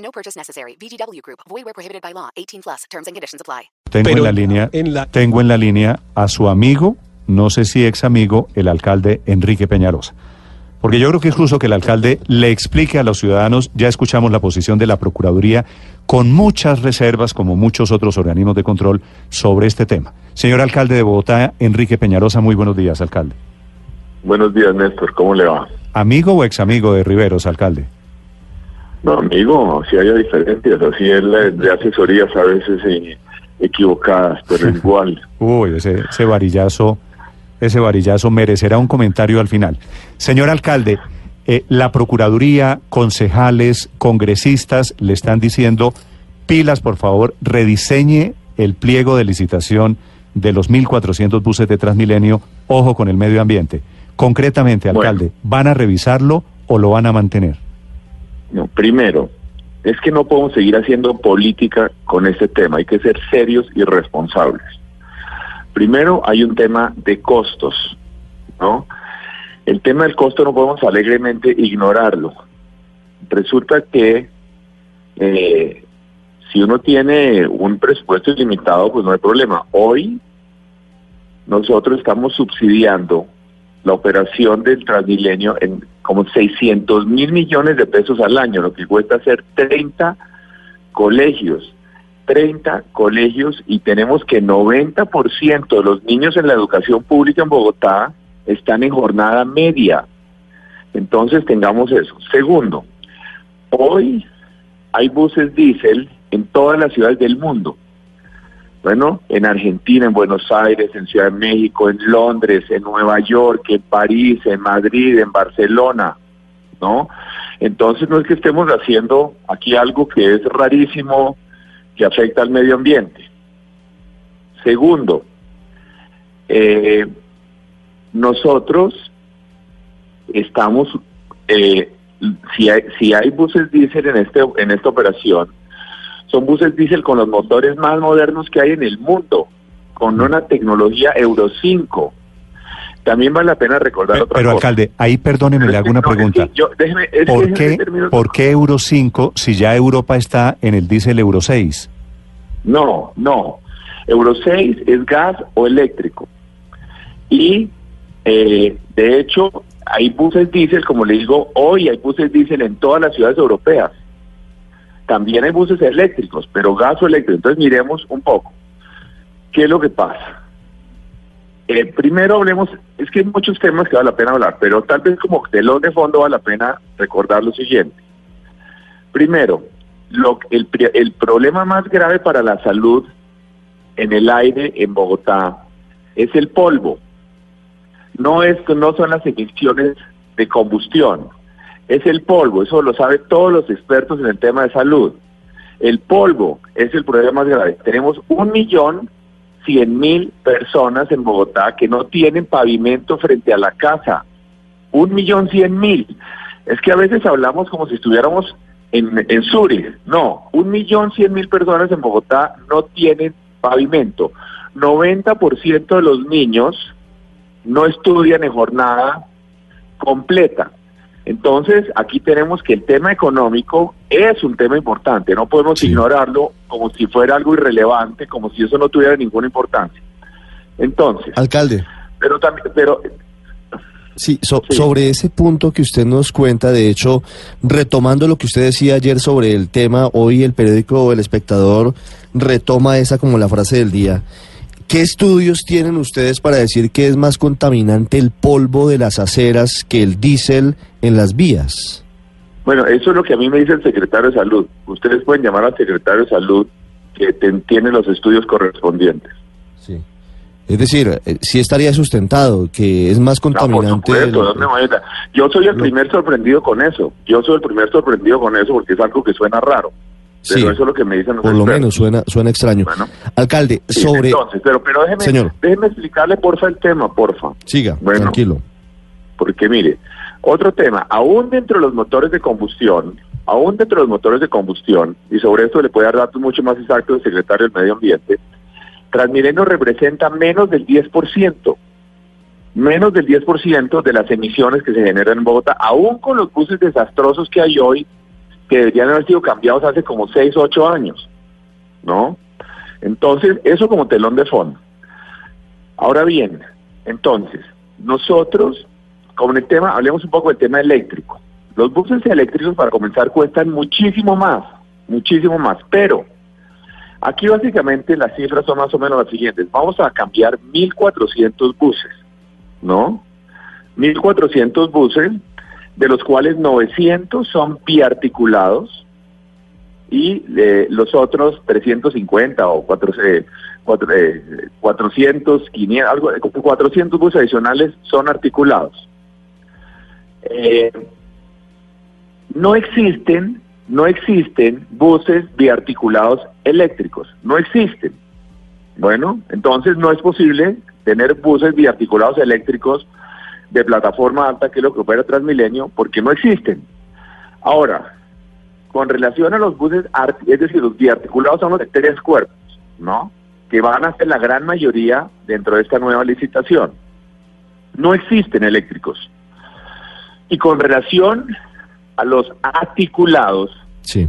No purchase necessary. VGW Group. Void where prohibited by law. 18 plus. Terms and conditions apply. Tengo Pero en la línea, en la- tengo en la línea a su amigo, no sé si ex amigo, el alcalde Enrique Peñarosa. Porque yo creo que es justo que el alcalde le explique a los ciudadanos, ya escuchamos la posición de la Procuraduría, con muchas reservas, como muchos otros organismos de control, sobre este tema. Señor alcalde de Bogotá, Enrique Peñarosa, muy buenos días, alcalde. Buenos días, Néstor. ¿Cómo le va? ¿Amigo o ex amigo de Riveros, alcalde? No, amigo, si hay diferencias, así es la- de asesorías a veces eh, equivocadas, pero igual. Uy, ese, ese varillazo, ese varillazo merecerá un comentario al final. Señor alcalde, eh, la Procuraduría, concejales, congresistas le están diciendo, pilas, por favor, rediseñe el pliego de licitación de los 1.400 buses de Transmilenio, ojo con el medio ambiente. Concretamente, Bueno. alcalde, ¿van a revisarlo o lo van a mantener? No, primero, es que no podemos seguir haciendo política con este tema, hay que ser serios y responsables. Primero, hay un tema de costos, ¿no? El tema del costo no podemos alegremente ignorarlo. Resulta que eh, si uno tiene un presupuesto ilimitado, pues no hay problema. Hoy nosotros estamos subsidiando la operación del Transmilenio en como 600 mil millones de pesos al año, lo que cuesta hacer 30 colegios. 30 colegios y tenemos que 90% de los niños en la educación pública en Bogotá están en jornada media. Entonces tengamos eso. Segundo, hoy hay buses diésel en todas las ciudades del mundo. Bueno, en Argentina, en Buenos Aires, en Ciudad de México, en Londres, en Nueva York, en París, en Madrid, en Barcelona, ¿no? Entonces no es que estemos haciendo aquí algo que es rarísimo, que afecta al medio ambiente. Segundo, eh, nosotros estamos, eh, si, hay, si hay buses diésel en, este, en esta operación, son buses diésel con los motores más modernos que hay en el mundo, con una tecnología Euro 5. También vale la pena recordar Eh, otra Pero, cosa. alcalde, ahí perdóneme, le hago una No, es que pregunta. yo- déjeme- es que ¿Por déjeme qué, terminar- ¿Por qué Euro 5 si ya Europa está en el diésel Euro 6? No, no. Euro 6 es gas o eléctrico. Y eh, de hecho, hay buses diésel, como le digo, hoy hay buses diésel en todas las ciudades europeas. También hay buses eléctricos, pero gas o eléctrico. Entonces miremos un poco. ¿Qué es lo que pasa? Eh, primero hablemos, es que hay muchos temas que vale la pena hablar, pero tal vez como telón de fondo vale la pena recordar lo siguiente. Primero, lo, el, el problema más grave para la salud en el aire en Bogotá es el polvo. No, es, no son las emisiones de combustión, es el polvo, eso lo saben todos los expertos en el tema de salud. El polvo es el problema más grave. Tenemos un millón cien mil personas en Bogotá que no tienen pavimento frente a la casa. Un millón cien mil. Es que a veces hablamos como si estuviéramos en, en. No, un millón cien mil personas en Bogotá no tienen pavimento. 90% de los niños no estudian en jornada completa. Entonces, aquí tenemos que el tema económico es un tema importante, no podemos Sí. ignorarlo como si fuera algo irrelevante, como si eso no tuviera ninguna importancia. Entonces, Alcalde, pero también, pero sí, so- Sí. sobre ese punto que usted nos cuenta, de hecho, retomando lo que usted decía ayer sobre el tema, hoy el periódico El Espectador retoma esa como la frase del día. ¿Qué estudios tienen ustedes para decir que es más contaminante el polvo de las aceras que el diésel en las vías? Bueno, eso es lo que a mí me dice el secretario de Salud. Ustedes pueden llamar al secretario de Salud que tiene los estudios correspondientes. Sí. Es decir, eh, sí estaría sustentado que es más No, por contaminante. supuesto, el- ¿dónde voy a ir? Yo soy el primer sorprendido con eso. Yo soy el primer sorprendido con eso porque es algo que suena raro. Sí, Pero eso es lo que me dicen los por lo expertos. menos suena, suena extraño. Bueno. Alcalde, Sí, sobre... Entonces, pero, pero déjeme, Señor. déjeme explicarle porfa el tema, porfa. Siga, Bueno. tranquilo. Porque mire, otro tema, aún dentro de los motores de combustión, aún dentro de los motores de combustión, y sobre esto le puede dar datos mucho más exactos el secretario del Medio Ambiente, Transmilenio representa menos del 10%, menos del 10% de las emisiones que se generan en Bogotá, aún con los buses desastrosos que hay hoy, que deberían haber sido cambiados hace como 6 o 8 años, ¿no? Entonces, eso como telón de fondo. Ahora bien, entonces, nosotros, como en el tema, hablemos un poco del tema eléctrico. Los buses eléctricos, para comenzar, cuestan muchísimo más, muchísimo más, pero aquí básicamente las cifras son más o menos las siguientes. Vamos a cambiar 1.400 buses, ¿no? 1.400 buses, de los cuales 900 son biarticulados y eh, los otros 350 o 4, eh, cuatro- eh, 400, 500, algo, eh, 400 buses adicionales son articulados. Eh, no existen, no existen buses biarticulados eléctricos, no existen. Bueno, entonces no es posible tener buses biarticulados eléctricos de plataforma alta, que es lo que opera Transmilenio, porque no existen. Ahora, con relación a los buses, es decir, los biarticulados son los de tres cuerpos, ¿no? Que van a ser la gran mayoría dentro de esta nueva licitación. No existen eléctricos. Y con relación a los articulados, Sí.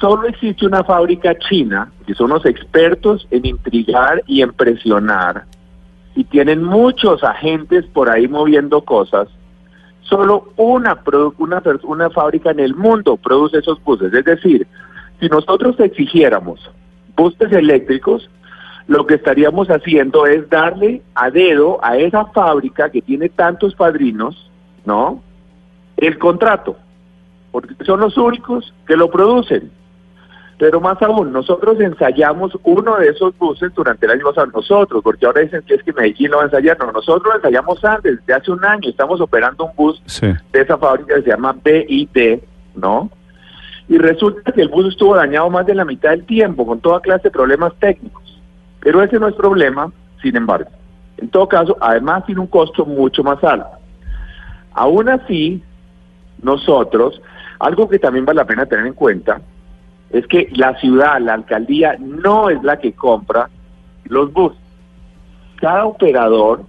solo existe una fábrica china, que son los expertos en intrigar y en presionar, y tienen muchos agentes por ahí moviendo cosas. Solo una, una, una fábrica en el mundo produce esos buses. Es decir, si nosotros exigiéramos buses eléctricos, lo que estaríamos haciendo es darle a dedo a esa fábrica que tiene tantos padrinos, ¿no? El contrato porque son los únicos que lo producen. Pero más aún, nosotros ensayamos uno de esos buses durante el año pasado, nosotros, porque ahora dicen que es que Medellín lo va a ensayar, no, nosotros lo ensayamos antes, desde hace un año, estamos operando un bus Sí. de esa fábrica que se llama BID, ¿no? Y resulta que el bus estuvo dañado más de la mitad del tiempo, con toda clase de problemas técnicos. Pero ese no es problema, sin embargo. En todo caso, además tiene un costo mucho más alto. Aún así, nosotros, algo que también vale la pena tener en cuenta, es que la ciudad, la alcaldía, no es la que compra los buses. Cada operador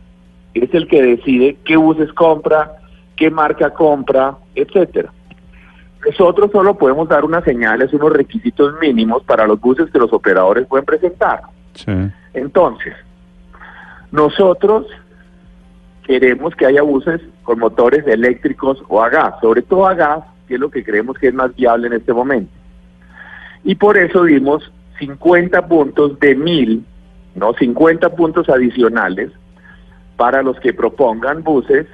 es el que decide qué buses compra, qué marca compra, etcétera. Nosotros solo podemos dar unas señales, unos requisitos mínimos para los buses que los operadores pueden presentar. Sí. Entonces, nosotros queremos que haya buses con motores eléctricos o a gas, sobre todo a gas, que es lo que creemos que es más viable en este momento. Y por eso dimos 50 puntos de mil, no 50 puntos adicionales para los que propongan buses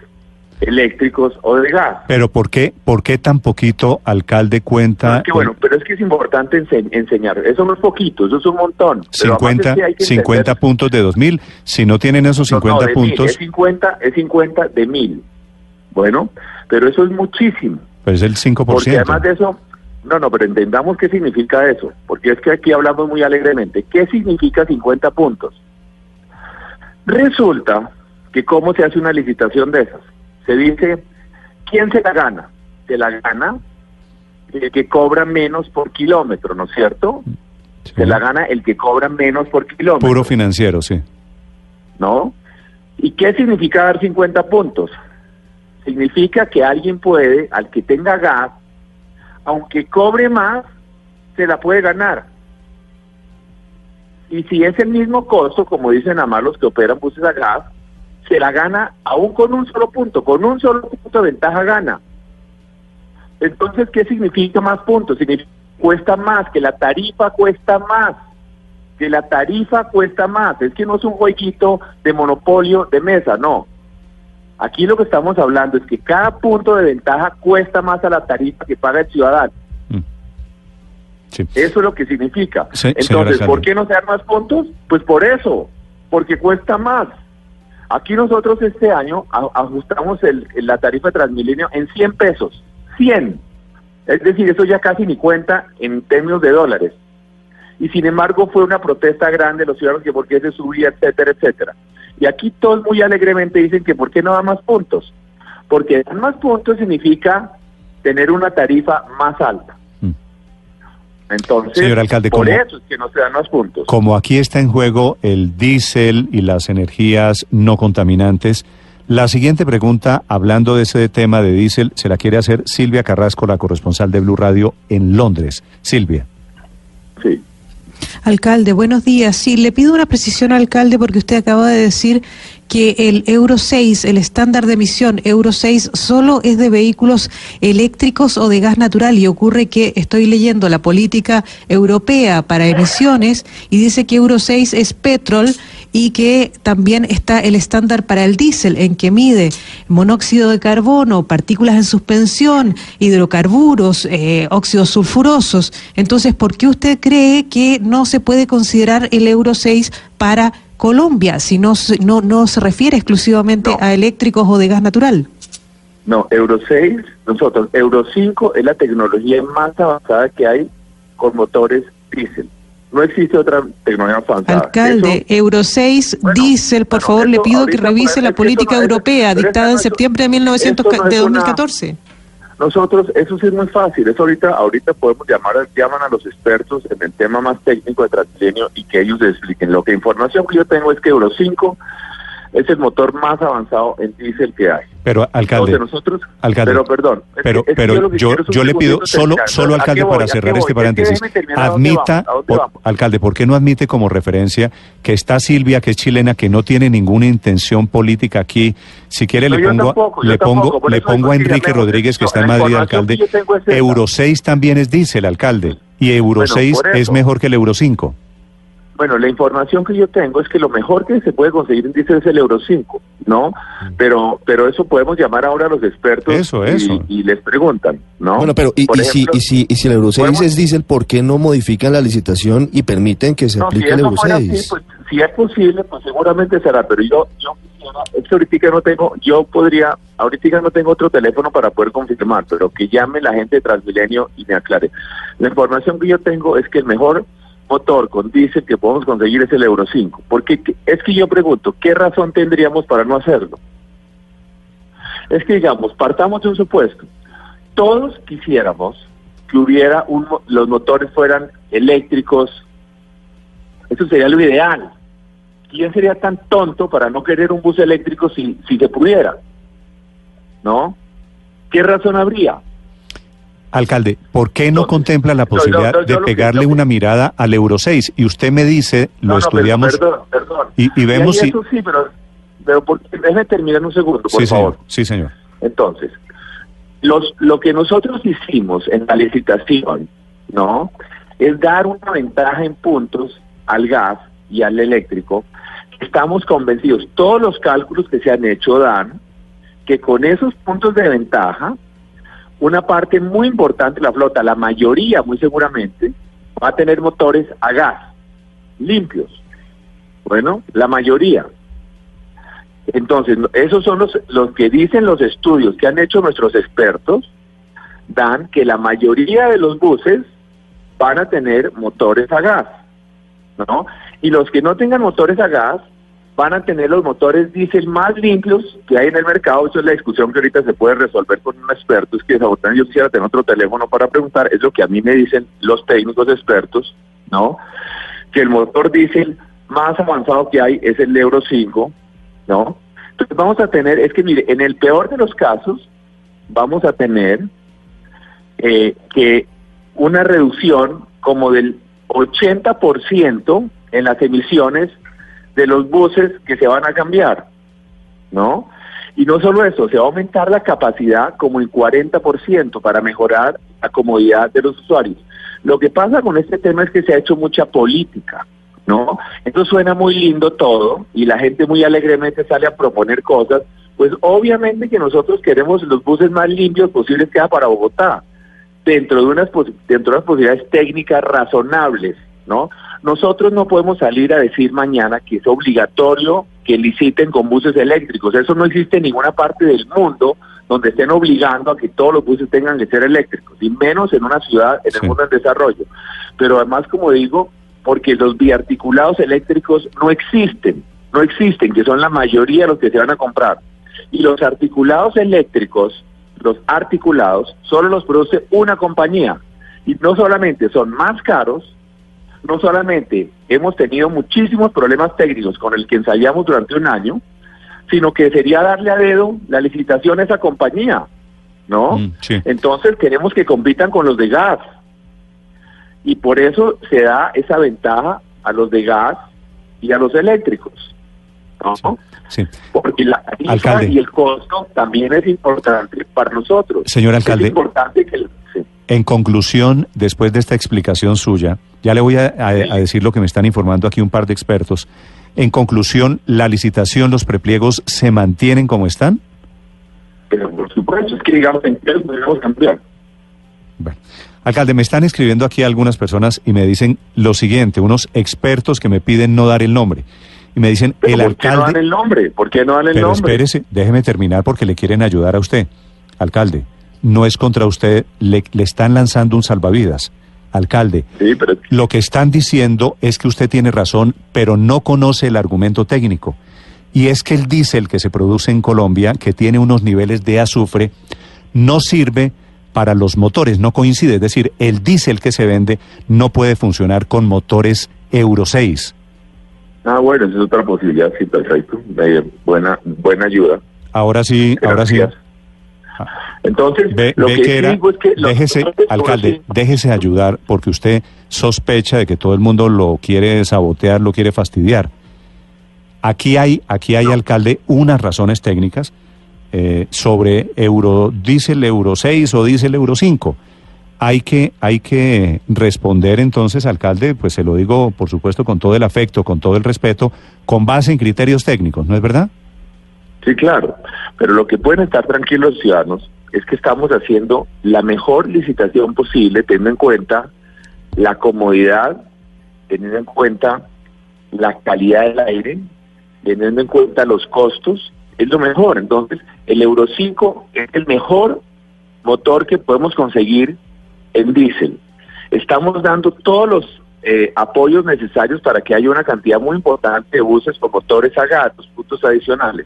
eléctricos o de gas. Pero ¿por qué, por qué tan poquito alcalde cuenta? No, es que bueno, pero es que es importante ense- enseñar. Eso no es poquito, eso es un montón. Pero además 50, es que hay que 50 entender- puntos de 2000. Si no tienen esos No, no, 50 de mil, puntos, es 50, es 50 de mil. Bueno, pero eso es muchísimo. pues es el 5%. Porque además de eso, no, no, pero entendamos qué significa eso. Porque es que aquí hablamos muy alegremente. ¿Qué significa 50 puntos? Resulta que cómo se hace una licitación de esas. Se dice, ¿quién se la gana? Se la gana el que cobra menos por kilómetro, ¿no es cierto? Sí. Se la gana el que cobra menos por kilómetro. Puro financiero, sí. ¿no? ¿Y qué significa dar 50 puntos? Significa que alguien puede, al que tenga gas, aunque cobre más, se la puede ganar. Y si es el mismo costo, como dicen además los que operan buses a gas, se la gana aún con un solo punto, con un solo punto de ventaja gana. Entonces, ¿qué significa más puntos? Significa cuesta más, que la tarifa cuesta más que la tarifa cuesta más. Es que no es un jueguito de monopolio de mesa, no. Aquí lo que estamos hablando es que cada punto de ventaja cuesta más a la tarifa que paga el ciudadano. Mm. Sí. Eso es lo que significa. Sí, Entonces. ¿por qué no se dan más puntos? Pues por eso, porque cuesta más. Aquí nosotros este año ajustamos el- la tarifa de Transmilenio en 100 pesos. 100. Es decir, eso ya casi ni cuenta en términos de dólares. Y sin embargo fue una protesta grande de los ciudadanos que por qué se subía, etcétera, etcétera. Y aquí todos muy alegremente dicen que por qué no da más puntos. Porque dar más puntos significa tener una tarifa más alta. Mm. Entonces, Señor alcalde, por ¿cómo- eso es que no se dan más puntos. Como aquí está en juego el diésel y las energías no contaminantes, la siguiente pregunta, hablando de ese tema de diésel, se la quiere hacer Silvia Carrasco, la corresponsal de Blue Radio en Londres. Silvia. Sí. Alcalde, buenos días. Sí, le pido una precisión, alcalde, porque usted acaba de decir que el Euro 6, el estándar de emisión Euro 6, solo es de vehículos eléctricos o de gas natural. Y ocurre que estoy leyendo la política europea para emisiones y dice que Euro 6 es petrol y que también está el estándar para el diésel, en que mide monóxido de carbono, partículas en suspensión, hidrocarburos, eh, óxidos sulfurosos. Entonces, ¿por qué usted cree que no se puede considerar el Euro 6 para Colombia, si no, se- no, no se refiere exclusivamente No. a eléctricos o de gas natural? No, Euro 6, nosotros, Euro 5 es la tecnología más avanzada que hay con motores diésel. No existe otra tecnología avanzada. Alcalde, Eso- Euro 6, Bueno, diésel, por bueno, favor, le pido que revise la política no europea es dictada en septiembre de, esto 1900, no es de una- 2014. Nosotros, eso sí es muy fácil, eso ahorita, ahorita podemos llamar, a- llaman a los expertos en el tema más técnico de Transmilenio y que ellos expliquen. Lo que información que yo tengo es que Euro 5 es el motor más avanzado en diésel que hay. Pero, alcalde, Entonces nosotros, alcalde, pero perdón, es pero, es pero yo, yo le pido, solo, terminar. solo ¿A qué alcalde, voy? para ¿A qué cerrar este paréntesis, déjeme terminar, ¿a dónde admita, alcalde, ¿por qué no admite como referencia que está Silvia, que es chilena, que no tiene ninguna intención política aquí? Si quiere, No, le pongo, tampoco, le pongo, tampoco, le pongo a Enrique. Rodríguez, que está en Madrid, alcalde. Euro 6 también es diésel, alcalde, y Euro Bueno, 6 por es mejor que el Euro 5. Bueno, la información que yo tengo es que lo mejor que se puede conseguir en diésel es el Euro 5, ¿no? Pero pero eso podemos llamar ahora a los expertos Mm. Eso, y, les preguntan, ¿no? Bueno, pero y, si, y, si, y si el Euro 6 podemos- es diésel, ¿por qué no modifican la licitación y permiten que se no, si aplique el Euro fuera 6? así, pues, si es posible, pues seguramente será, pero yo, yo es que ahorita no tengo, yo podría, ahorita no tengo otro teléfono para poder confirmar, pero que llame la gente de Transmilenio y me aclare. La información que yo tengo es que el mejor motor con diésel que podemos conseguir es el Euro 5, porque que- es que yo pregunto, ¿qué razón tendríamos para no hacerlo? Es que digamos, partamos de un supuesto, todos quisiéramos que hubiera un, los motores fueran eléctricos, eso sería lo ideal. ¿Quién sería tan tonto para no querer un bus eléctrico si, si se pudiera? ¿No? ¿Qué razón habría? Alcalde, ¿por qué no contempla la yo- posibilidad yo- yo de que- pegarle una mirada al Euro 6? Y usted me dice, lo No, estudiamos perdón, perdón. y, y vemos si... Eso sí, pero, pero por- déjeme terminar un segundo, por sí, favor. señor. Sí, señor. Entonces, los, lo que nosotros hicimos en la licitación, ¿no? Es dar una ventaja en puntos al gas y al eléctrico. Estamos convencidos, todos los cálculos que se han hecho dan que con esos puntos de ventaja, una parte muy importante de la flota, la mayoría muy seguramente, va a tener motores a gas, limpios. Bueno, la mayoría. Entonces, esos son los, los que dicen los estudios que han hecho nuestros expertos, dan que la mayoría de los buses van a tener motores a gas, ¿no? Y los que no tengan motores a gas van a tener los motores diésel más limpios que hay en el mercado. Eso es la discusión que ahorita se puede resolver con un experto. Es que desafortunadamente yo quisiera tener otro teléfono para preguntar. Es lo que a mí me dicen los técnicos expertos, ¿no? Que el motor diésel más avanzado que hay es el Euro 5, ¿no? Entonces vamos a tener, es que mire, en el peor de los casos, vamos a tener eh, que una reducción como del 80% en las emisiones de los buses que se van a cambiar, ¿no? Y no solo eso, se va a aumentar la capacidad como en 40% para mejorar la comodidad de los usuarios. Lo que pasa con este tema es que se ha hecho mucha política, ¿no? Entonces suena muy lindo todo y la gente muy alegremente sale a proponer cosas, pues obviamente que nosotros queremos los buses más limpios posibles que haya para Bogotá, dentro de unas dentro de unas posibilidades técnicas razonables, ¿no? Nosotros no podemos salir a decir mañana que es obligatorio que liciten con buses eléctricos. Eso no existe en ninguna parte del mundo donde estén obligando a que todos los buses tengan que ser eléctricos, y menos en una ciudad en el mundo en desarrollo. Pero además, como digo, porque los biarticulados eléctricos no existen, no existen, que son la mayoría de los que se van a comprar. Y los articulados eléctricos, los articulados, solo los produce una compañía. Y no solamente son más caros, no solamente hemos tenido muchísimos problemas técnicos con el que ensayamos durante un año, sino que sería darle a dedo la licitación a esa compañía, ¿no? Mm, sí. Entonces queremos que compitan con los de gas. Y por eso se da esa ventaja a los de gas y a los eléctricos, ¿no? Sí. Porque la tarifa Alcalde. y el costo también es importante para nosotros. Señor alcalde. Es importante que... En conclusión, después de esta explicación suya, ya le voy a, a- a decir lo que me están informando aquí un par de expertos. En conclusión, la licitación, los prepliegos se mantienen como están. Pero por supuesto, es que digamos, en qué podemos cambiar. Bueno, alcalde, me están escribiendo aquí algunas personas y me dicen lo siguiente, unos expertos que me piden no dar el nombre. Y me dicen, el ¿Por qué no dan alcalde... el nombre? ¿Por qué no dan el Pero nombre? espérese, déjeme terminar porque le quieren ayudar a usted. Alcalde, no es contra usted, le, le están lanzando un salvavidas. Alcalde, Sí, pero lo que están diciendo es que usted tiene razón, pero no conoce el argumento técnico. Y es que el diésel que se produce en Colombia, que tiene unos niveles de azufre, no sirve para los motores, no coincide. Es decir, el diésel que se vende no puede funcionar con motores Euro 6. Ah, bueno, esa es otra posibilidad, sí, perfecto. Eh, buena, buena ayuda. Ahora sí, ahora sí. Entonces, Ve, lo ve que, era, digo es que... déjese, alcalde, déjese ayudar porque usted sospecha de que todo el mundo lo quiere sabotear, lo quiere fastidiar. Aquí hay, aquí hay, alcalde, unas razones técnicas eh, sobre euro diésel euro 6 o diésel euro 5. Hay que, hay que responder entonces, alcalde, pues se lo digo, por supuesto, con todo el afecto, con todo el respeto, con base en criterios técnicos, ¿no es verdad? Sí, claro. Pero lo que pueden estar tranquilos los ciudadanos es que estamos haciendo la mejor licitación posible, teniendo en cuenta la comodidad, teniendo en cuenta la calidad del aire, teniendo en cuenta los costos, es lo mejor. Entonces, el Euro 5 es el mejor motor que podemos conseguir en diésel. Estamos dando todos los eh, apoyos necesarios para que haya una cantidad muy importante de buses con motores a gas, los puntos adicionales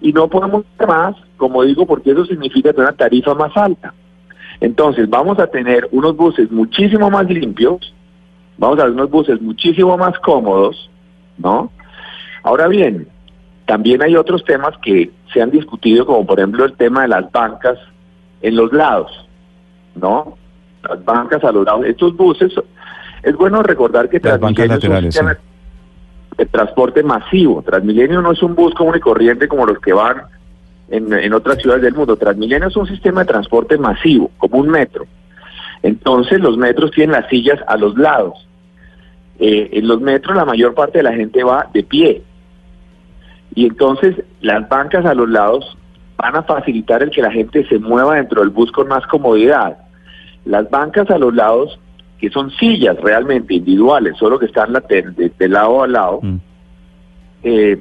y no podemos más, como digo, porque eso significa tener una tarifa más alta. Entonces, vamos a tener unos buses muchísimo más limpios, vamos a ver unos buses muchísimo más cómodos, ¿no? Ahora bien, también hay otros temas que se han discutido, como por ejemplo el tema de las bancas en los lados, ¿no? Las bancas a los lados. Estos buses, es bueno recordar que Las bancas laterales, sí. De transporte masivo. Transmilenio no es un bus común y corriente como los que van en, en otras ciudades del mundo. Transmilenio es un sistema de transporte masivo, como un metro. Entonces los metros tienen las sillas a los lados. Eh, en los metros la mayor parte de la gente va de pie. Y entonces las bancas a los lados van a facilitar el que la gente se mueva dentro del bus con más comodidad. Las bancas a los lados, que son sillas realmente individuales, solo que están de lado a lado, Mm. eh,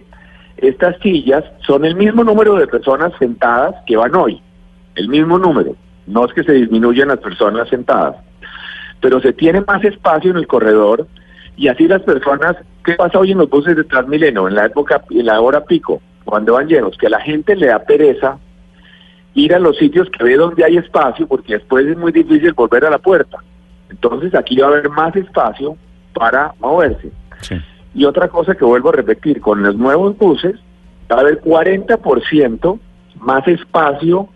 estas sillas son el mismo número de personas sentadas que van hoy, el mismo número. No es que se disminuyan las personas sentadas, pero se tiene más espacio en el corredor y así las personas, ¿qué pasa hoy en los buses de Transmilenio, en la época, en la hora pico, cuando van llenos? Que a la gente le da pereza ir a los sitios que ve donde hay espacio, porque después es muy difícil volver a la puerta. Entonces aquí va a haber más espacio para moverse. Sí. Y otra cosa que vuelvo a repetir, con los nuevos buses va a haber 40% más espacio,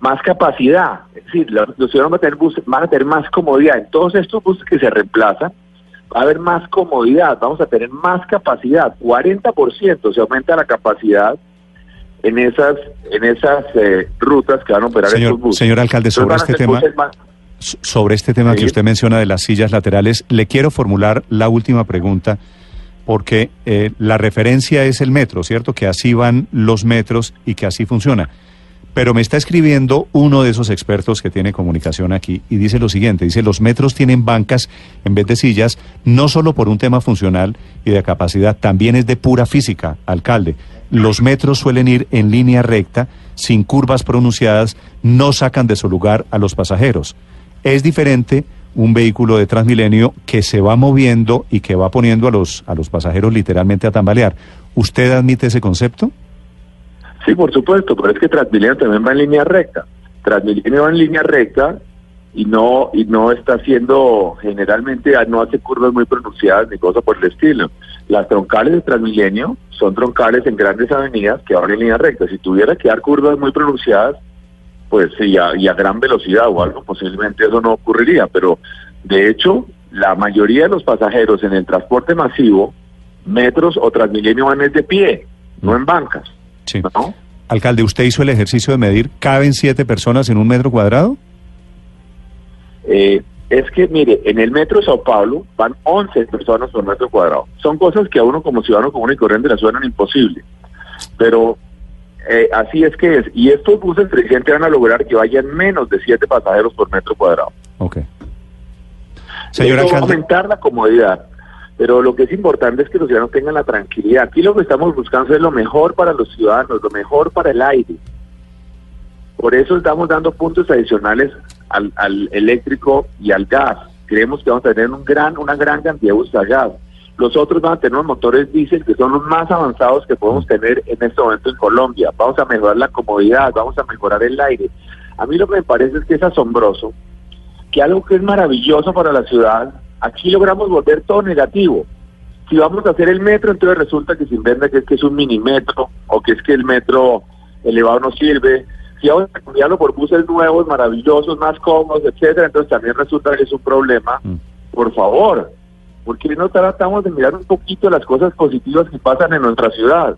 más capacidad. Es decir, los, los ciudadanos van a, tener buses, van a tener más comodidad. En todos estos buses que se reemplazan, va a haber más comodidad, vamos a tener más capacidad. 40% se aumenta la capacidad en esas en esas eh, rutas que van a operar Señor, estos buses. señor alcalde, sobre este tema, más- sobre este tema que usted menciona de las sillas laterales, le quiero formular la última pregunta, porque eh, la referencia es el metro, ¿cierto? Que así van los metros y que así funciona. Pero me está escribiendo uno de esos expertos que tiene comunicación aquí y dice lo siguiente, dice los metros tienen bancas en vez de sillas, no solo por un tema funcional y de capacidad, también es de pura física, alcalde. Los metros suelen ir en línea recta, sin curvas pronunciadas, no sacan de su lugar a los pasajeros. Es diferente un vehículo de Transmilenio que se va moviendo y que va poniendo a los, a los pasajeros literalmente a tambalear. ¿Usted admite ese concepto? Sí, por supuesto, pero es que Transmilenio también va en línea recta. Transmilenio va en línea recta y no y no está haciendo generalmente no hace curvas muy pronunciadas ni cosas por el estilo. Las troncales de Transmilenio son troncales en grandes avenidas que van en línea recta. Si tuviera que dar curvas muy pronunciadas, pues sí, a, y a gran velocidad o algo, posiblemente eso no ocurriría. Pero de hecho, la mayoría de los pasajeros en el transporte masivo, metros o Transmilenio van es de pie, no en bancas. Sí. ¿no? Alcalde, ¿usted hizo el ejercicio de medir, ¿caben siete personas en un metro cuadrado? Eh, es que, mire, en el metro de Sao Paulo van 11 personas por metro cuadrado. Son cosas que a uno como ciudadano común y corriente le suenan imposible. Pero eh, así es que es. Y estos buses presidente van a lograr que vayan menos de 7 pasajeros por metro cuadrado. Ok. Señor Esto va a aumentar la comodidad. Pero lo que es importante es que los ciudadanos tengan la tranquilidad. Aquí lo que estamos buscando es lo mejor para los ciudadanos, lo mejor para el aire. Por eso estamos dando puntos adicionales al, al eléctrico y al gas. Creemos que vamos a tener un gran, una gran cantidad de buses a gas. Los otros van a tener unos motores diésel que son los más avanzados que podemos tener en este momento en Colombia. Vamos a mejorar la comodidad, vamos a mejorar el aire. A mí lo que me parece es que es asombroso que algo que es maravilloso para la ciudad, aquí logramos volver todo negativo. Si vamos a hacer el metro, entonces resulta que se inventa que es que es un mini metro o que es que el metro elevado no sirve. Si vamos a cambiarlo por buses nuevos, maravillosos, más cómodos, etcétera, entonces también resulta que es un problema. Mm. Por favor, ¿por qué no tratamos de mirar un poquito las cosas positivas que pasan en nuestra ciudad?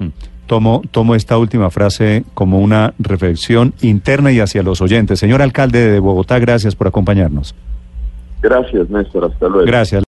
mm, tomo, tomo esta última frase como una reflexión interna y hacia los oyentes. Señor alcalde de Bogotá, gracias por acompañarnos. Gracias, Néstor. Hasta luego. Gracias.